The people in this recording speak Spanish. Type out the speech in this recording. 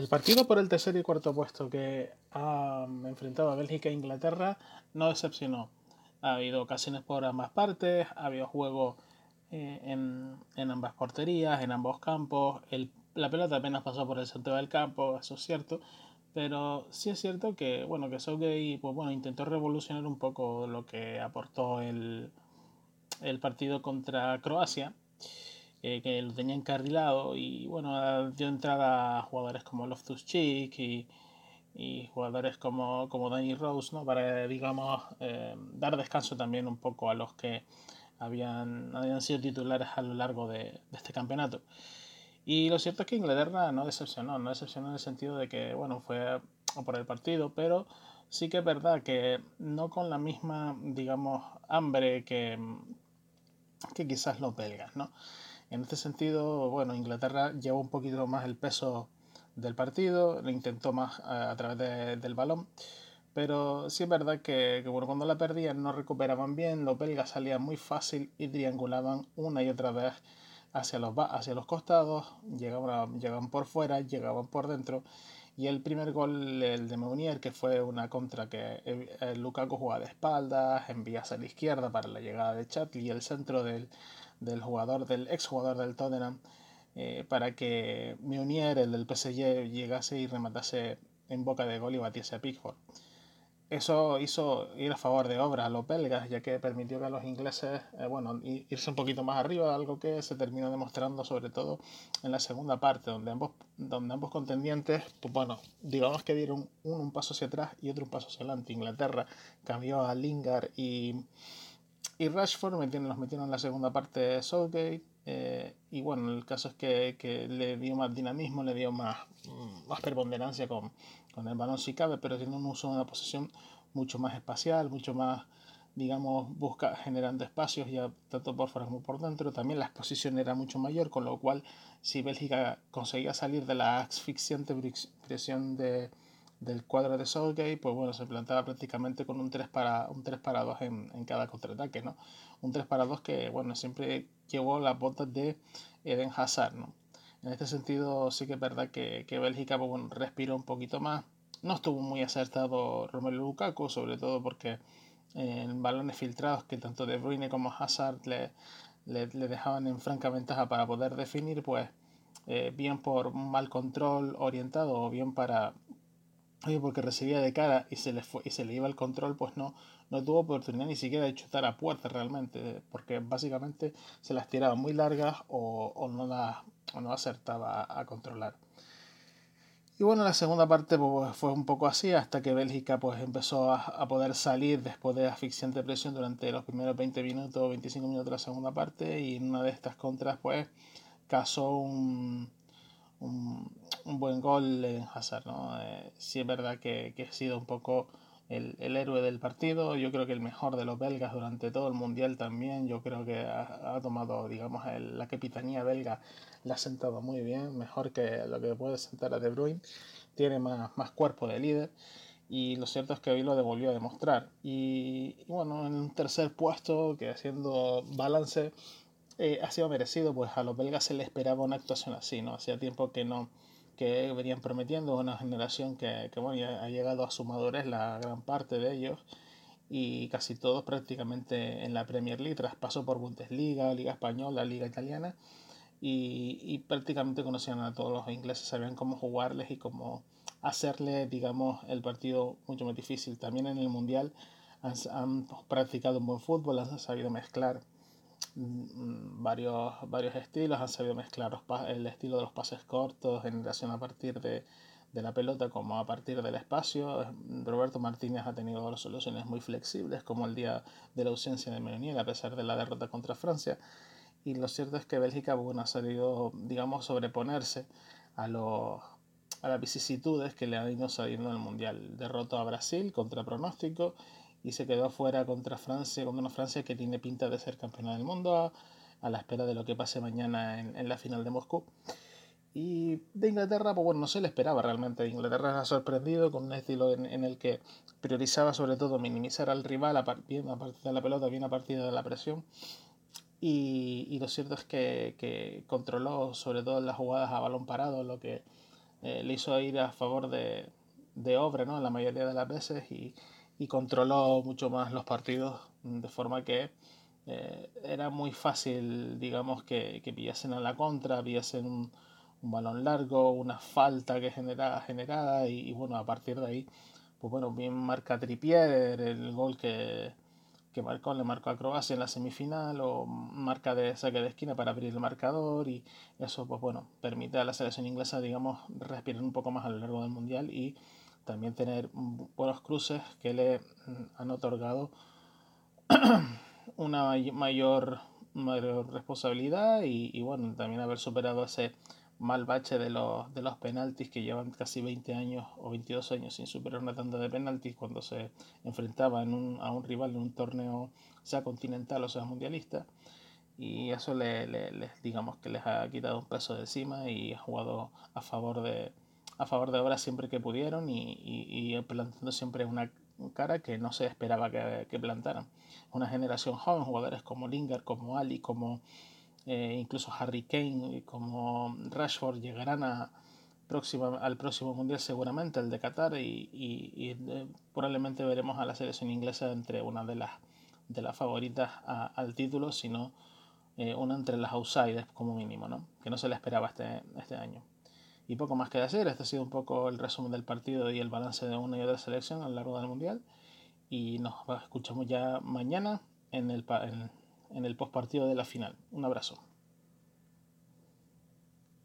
El partido por el tercer y cuarto puesto que ha enfrentado a Bélgica e Inglaterra no decepcionó. Ha habido ocasiones por ambas partes, ha habido juego eh, en, ambas porterías, en ambos campos. la pelota apenas pasó por el centro del campo, eso es cierto. Pero sí es cierto que, bueno, que Southgate pues, bueno, intentó revolucionar un poco lo que aportó el, el partido contra Croacia eh, que lo tenía encarrilado y bueno, dio entrada a jugadores como Loftus Cheek y, y jugadores como, como Danny Rose, ¿no? Para, digamos, eh, dar descanso también un poco a los que habían, habían sido titulares a lo largo de, de este campeonato. Y lo cierto es que Inglaterra no decepcionó, no decepcionó en el sentido de que, bueno, fue por el partido, pero sí que es verdad que no con la misma, digamos, hambre que, que quizás los belgas, ¿no? En este sentido, bueno, Inglaterra llevó un poquito más el peso del partido, lo intentó más a, través del balón, pero sí es verdad que, cuando la perdían no recuperaban bien, los belgas salían muy fácil y triangulaban una y otra vez hacia los, hacia los costados, llegaban, llegaban por fuera, llegaban por dentro. Y el primer gol, el de Meunier, que fue una contra que el Lukaku jugaba de espaldas, envía hacia la izquierda para la llegada de Chat y el centro del, del jugador, del exjugador del Tottenham, eh, para que Meunier, el del PSG, llegase y rematase en boca de gol y batiese a Pickford. Eso hizo ir a favor de obra a los belgas, ya que permitió que a los ingleses, eh, bueno, irse un poquito más arriba, algo que se terminó demostrando sobre todo en la segunda parte, donde ambos, donde ambos contendientes, pues bueno, digamos que dieron uno un paso hacia atrás y otro un paso hacia adelante. Inglaterra cambió a Lingard y y Rashford los metieron en la segunda parte de Southgate. Eh, y bueno, el caso es que, le dio más dinamismo, le dio más, más preponderancia con, con el balón si cabe, pero tiene un uso de una posición mucho más espacial, mucho más, digamos, busca generando espacios ya tanto por fuera como por dentro. También la exposición era mucho mayor, con lo cual si Bélgica conseguía salir de la asfixiante presión de, del cuadro de Southgate, pues bueno, se plantaba prácticamente con un 3 para, un 3 para 2 en, en cada contraataque, ¿no? Un 3 para 2 que, bueno, siempre llevó las botas de Eden Hazard, ¿no? En este sentido, sí que es verdad que, que Bélgica pues, bueno, respiró un poquito más. No estuvo muy acertado Romelu Lukaku, sobre todo porque en balones filtrados que tanto De Bruyne como Hazard le, le, le dejaban en franca ventaja para poder definir, pues eh, bien por mal control orientado o bien para porque recibía de cara y se le, fue, y se le iba el control, pues no, no tuvo oportunidad ni siquiera de chutar a puerta realmente, porque básicamente se las tiraba muy largas o, o no, las, o no acertaba a, controlar. Y bueno, la segunda parte pues, fue un poco así, hasta que Bélgica pues, empezó a, a, poder salir después de asfixiante presión durante los primeros 20 minutos, 25 minutos de la segunda parte, y en una de estas contras pues casó un, buen gol en Hazard. ¿no? Eh, sí es verdad que, que, ha sido un poco el, el, héroe del partido. Yo creo que el mejor de los belgas durante todo el mundial también. Yo creo que ha, ha tomado, digamos, el, la capitanía belga, la ha sentado muy bien, mejor que lo que puede sentar a De Bruyne. Tiene más, más cuerpo de líder. Y lo cierto es que hoy lo devolvió a demostrar. Y, y bueno, en un tercer puesto, que haciendo balance, eh, ha sido merecido, pues a los belgas se les esperaba una actuación así, ¿no? Hacía tiempo que no que venían prometiendo una generación que, que bueno, ha llegado a su madurez la gran parte de ellos y casi todos prácticamente en la Premier League, traspasó por Bundesliga, Liga Española, Liga Italiana y, y prácticamente conocían a todos los ingleses, sabían cómo jugarles y cómo hacerle, digamos, el partido mucho más difícil. También en el Mundial han, practicado un buen fútbol, han sabido mezclar varios, varios estilos, han sabido mezclar el estilo de los pases cortos, generación a partir de, de, la pelota como a partir del espacio. Roberto Martínez ha tenido soluciones muy flexibles, como el día de la ausencia de Meunier, a pesar de la derrota contra Francia. Y lo cierto es que Bélgica bueno, ha salido, digamos, sobreponerse a, los, a las vicisitudes que le han ido saliendo en el Mundial. Derrotó a Brasil contra pronóstico y se quedó fuera contra Francia, contra una Francia que tiene pinta de ser campeona del mundo a, la espera de lo que pase mañana en, en, la final de Moscú. Y de Inglaterra, pues bueno, no se le esperaba realmente. Inglaterra ha sorprendido con un estilo en, en el que priorizaba sobre todo minimizar al rival a, bien a partir de la pelota, bien a partir de la presión. Y, y lo cierto es que, que, controló sobre todo las jugadas a balón parado, lo que eh, le hizo ir a favor de, de obra, ¿no? La mayoría de las veces y, y controló mucho más los partidos de forma que eh, era muy fácil, digamos, que, que pillasen a la contra, pillasen un, un balón largo, una falta que genera, generada y, bueno, a partir de ahí, pues bueno, bien marca Trippier, el gol que, que marcó, le marcó a Croacia en la semifinal o marca de saque de esquina para abrir el marcador y eso pues bueno, permite a la selección inglesa, digamos, respirar un poco más a lo largo del Mundial y también tener buenos cruces que le han otorgado una mayor, mayor responsabilidad y, bueno, también haber superado ese mal bache de los, de los penaltis que llevan casi 20 años o 22 años sin superar una tanda de penaltis cuando se enfrentaba en un, a un rival en un torneo sea continental o sea mundialista. Y eso le, le, digamos que les ha quitado un peso de encima y ha jugado a favor de a favor de obra siempre que pudieron y, y, y plantando siempre una cara que no se esperaba que, que plantaran. Una generación joven, jugadores como Lingard, como Ali, como eh, incluso Harry Kane como Rashford llegarán a próxima, al próximo mundial seguramente, el de Qatar, y, y eh, probablemente veremos a la selección inglesa entre una de las, de las favoritas a, al título, sino eh, una entre las outsiders como mínimo, ¿no? que no se le esperaba este, este año. Y poco más que decir, este ha sido un poco el resumen del partido y el balance de una y otra selección a lo largo del mundial. Y nos escuchamos ya mañana en el, en, el postpartido de la final. Un abrazo.